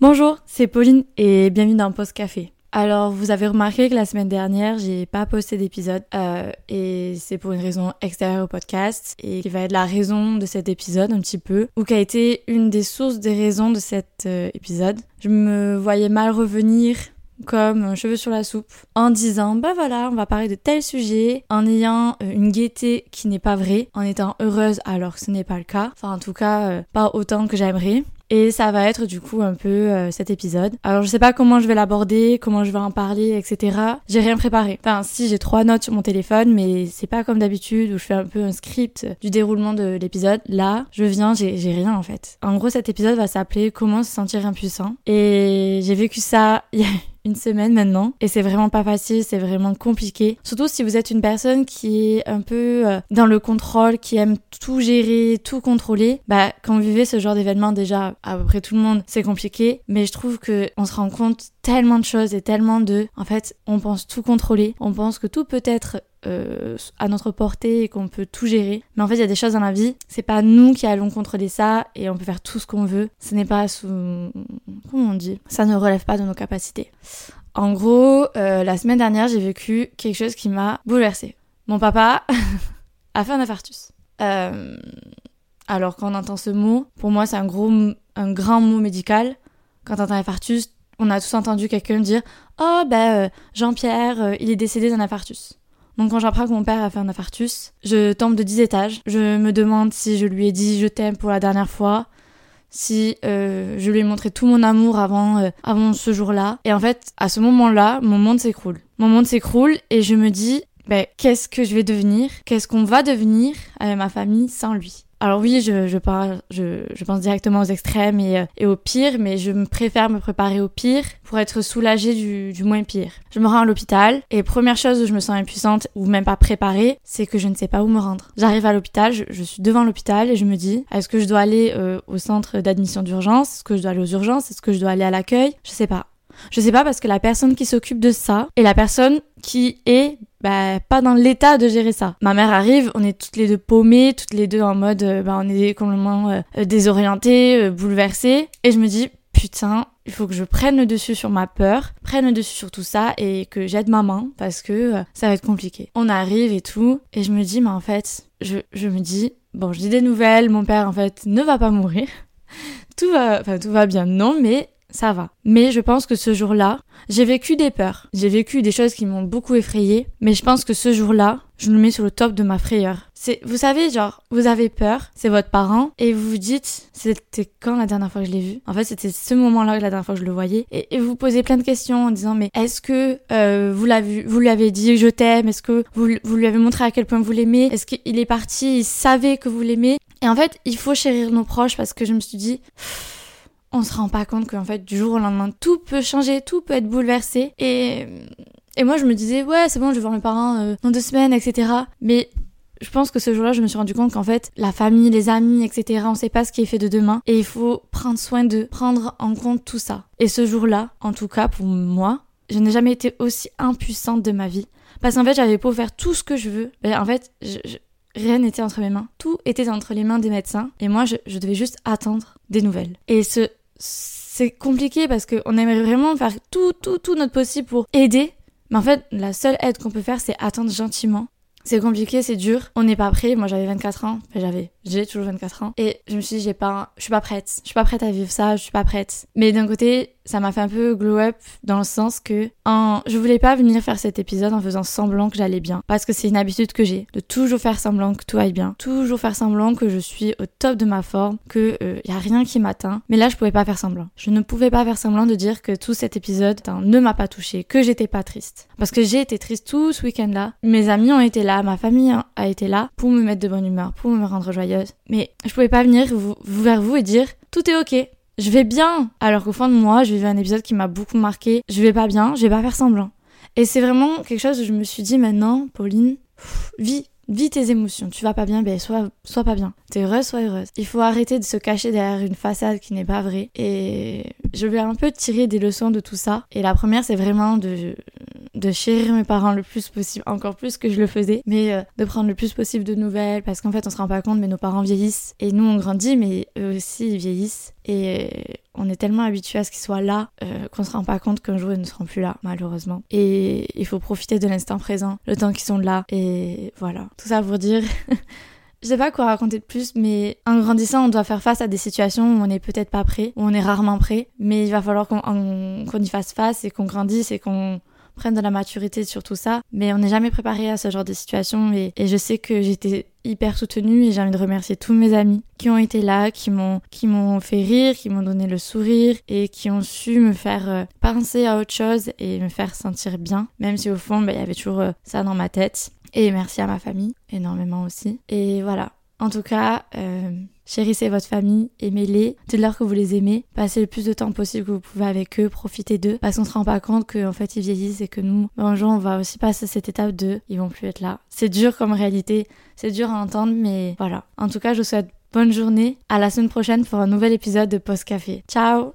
Bonjour, c'est Pauline et bienvenue dans Post Café. Alors, vous avez remarqué que la semaine dernière, j'ai pas posté d'épisode euh, et c'est pour une raison extérieure au podcast et qui va être la raison de cet épisode un petit peu ou qui a été une des sources des raisons de cet euh, épisode. Je me voyais mal revenir comme un cheveu sur la soupe en disant bah voilà on va parler de tel sujet en ayant euh, une gaieté qui n'est pas vraie en étant heureuse alors que ce n'est pas le cas enfin en tout cas euh, pas autant que j'aimerais et ça va être du coup un peu euh, cet épisode. Alors je sais pas comment je vais l'aborder, comment je vais en parler, etc. J'ai rien préparé. Enfin si j'ai trois notes sur mon téléphone, mais c'est pas comme d'habitude où je fais un peu un script du déroulement de l'épisode. Là, je viens, j'ai rien en fait. En gros cet épisode va s'appeler Comment se sentir impuissant. Et j'ai vécu ça une semaine maintenant et c'est vraiment pas facile, c'est vraiment compliqué. Surtout si vous êtes une personne qui est un peu euh, dans le contrôle, qui aime tout gérer, tout contrôler. Bah quand vous vivez ce genre d'événement déjà à peu près tout le monde, c'est compliqué, mais je trouve que on se rend compte tellement de choses et tellement de en fait, on pense tout contrôler, on pense que tout peut être euh, à notre portée et qu'on peut tout gérer. Mais en fait, il y a des choses dans la vie, c'est pas nous qui allons contrôler ça et on peut faire tout ce qu'on veut. Ce n'est pas sous. Comment on dit? Ça ne relève pas de nos capacités. En gros, euh, la semaine dernière, j'ai vécu quelque chose qui m'a bouleversée. Mon papa a fait un infarctus. Euh, alors, quand on entend ce mot, pour moi, c'est un gros, un grand mot médical. Quand on entend infarctus, on a tous entendu quelqu'un dire Oh, ben, Jean-Pierre, il est décédé d'un infarctus. Donc quand j'apprends que mon père a fait un infarctus, je tombe de 10 étages. Je me demande si je lui ai dit je t'aime pour la dernière fois, si euh, je lui ai montré tout mon amour avant, euh, avant ce jour-là. Et en fait, à ce moment-là, mon monde s'écroule. Mon monde s'écroule et je me dis, ben, qu'est-ce que je vais devenir? Qu'est-ce qu'on va devenir avec ma famille sans lui? Alors oui, je, je, parle, je, je pense directement aux extrêmes et, euh, et, au pire, mais je préfère me préparer au pire pour être soulagée du, du moins pire. Je me rends à l'hôpital et première chose où je me sens impuissante ou même pas préparée, c'est que je ne sais pas où me rendre. J'arrive à l'hôpital, je, je, suis devant l'hôpital et je me dis, est-ce que je dois aller euh, au centre d'admission d'urgence? Est-ce que je dois aller aux urgences? Est-ce que je dois aller à l'accueil? Je sais pas. Je sais pas parce que la personne qui s'occupe de ça est la personne qui est bah, pas dans l'état de gérer ça. Ma mère arrive, on est toutes les deux paumées, toutes les deux en mode, euh, bah, on est complètement euh, désorientées, euh, bouleversées. Et je me dis, putain, il faut que je prenne le dessus sur ma peur, prenne le dessus sur tout ça et que j'aide maman parce que ça va être compliqué. On arrive et tout, et je me dis, mais en fait, je, je me dis, bon, je dis des nouvelles, mon père en fait ne va pas mourir. tout va, enfin, tout va bien, non, mais ça va. Mais je pense que ce jour-là, j'ai vécu des peurs. J'ai vécu des choses qui m'ont beaucoup effrayée. Mais je pense que ce jour-là, je le mets sur le top de ma frayeur. C'est, vous savez, genre, vous avez peur, c'est votre parent, et vous vous dites, c'était quand la dernière fois que je l'ai vu? En fait, c'était ce moment-là la dernière fois que je le voyais. Et, vous posez plein de questions en disant, mais est-ce que euh, vous l'avez, vous lui avez dit je t'aime Est-ce que vous, vous lui avez montré à quel point vous l'aimez? Est-ce qu'il est parti, il savait que vous l'aimez? Et en fait, il faut chérir nos proches parce que je me suis dit on se rend pas compte qu'en fait du jour au lendemain tout peut changer, tout peut être bouleversé et et moi je me disais ouais c'est bon je vais voir mes parents euh, dans deux semaines etc mais je pense que ce jour-là, je me suis rendu compte qu'en fait, la famille, les amis, etc., on sait pas ce qui est fait de demain et il faut prendre soin de prendre en compte tout ça. Et ce jour-là, en tout cas pour moi, je n'ai jamais été aussi impuissante de ma vie. Parce qu'en fait, j'avais beau faire tout ce que je veux. Ben, en fait, rien n'était entre mes mains. Tout était entre les mains des médecins et moi, je devais juste attendre des nouvelles. Et ce, c'est compliqué parce qu'on aimerait vraiment faire tout, tout, tout notre possible pour aider. Mais en fait, la seule aide qu'on peut faire, c'est attendre gentiment. C'est compliqué, c'est dur. On n'est pas prêt. Moi, j'avais 24 ans. Enfin, j'avais, j'ai toujours 24 ans. Et je me suis dit, j'ai pas, je suis pas prête. Je suis pas prête à vivre ça. Je suis pas prête. Mais d'un côté, ça m'a fait un peu glow up dans le sens que en, je voulais pas venir faire cet épisode en faisant semblant que j'allais bien parce que c'est une habitude que j'ai de toujours faire semblant que tout aille bien, toujours faire semblant que je suis au top de ma forme, que euh, y a rien qui m'atteint. Mais là, je pouvais pas faire semblant. Je ne pouvais pas faire semblant de dire que tout cet épisode ne m'a pas touché, que j'étais pas triste parce que j'ai été triste tout ce week-end-là. Mes amis ont été là, ma famille a été là pour me mettre de bonne humeur, pour me rendre joyeuse. Mais je pouvais pas venir vers vous et dire tout est ok je vais bien. Alors qu'au fond de moi, je vivais un épisode qui m'a beaucoup marqué. Je vais pas bien, je vais pas faire semblant. Et c'est vraiment quelque chose où je me suis dit maintenant, Pauline, vis, vis tes émotions. Tu vas pas bien, ben sois, sois pas bien. T'es heureuse, sois heureuse. Il faut arrêter de se cacher derrière une façade qui n'est pas vraie. Et je vais un peu tirer des leçons de tout ça. Et la première, c'est vraiment de de chérir mes parents le plus possible, encore plus que je le faisais, mais euh, de prendre le plus possible de nouvelles, parce qu'en fait on se rend pas compte, mais nos parents vieillissent, et nous on grandit, mais eux aussi ils vieillissent, et on est tellement habitué à ce qu'ils soient là euh, qu'on se rend pas compte qu'un jour ils ne seront plus là, malheureusement. Et il faut profiter de l'instant présent, le temps qu'ils sont là. Et voilà. Tout ça pour dire. Je sais pas quoi raconter de plus, mais en grandissant, on doit faire face à des situations où on n'est peut-être pas prêt, où on est rarement prêt, mais il va falloir qu'on y fasse face et qu'on grandisse et qu'on prenne de la maturité sur tout ça. Mais on n'est jamais préparé à ce genre de situation et, je sais que j'étais hyper soutenue et j'ai envie de remercier tous mes amis qui ont été là, qui m'ont qui m'ont fait rire, qui m'ont donné le sourire et qui ont su me faire euh, penser à autre chose et me faire sentir bien, même si au fond bah, il y avait toujours euh, ça dans ma tête. Et merci à ma famille, énormément aussi. Et voilà. En tout cas, euh, chérissez votre famille, aimez-les, dites-leur que vous les aimez, passez le plus de temps possible que vous pouvez avec eux, profitez d'eux, parce qu'on se rend pas compte qu'en fait ils vieillissent et que nous, un jour on va aussi passer cette étape de ils vont plus être là. C'est dur comme réalité, c'est dur à entendre, mais voilà. En tout cas, je vous souhaite bonne journée, à la semaine prochaine pour un nouvel épisode de Post Café. Ciao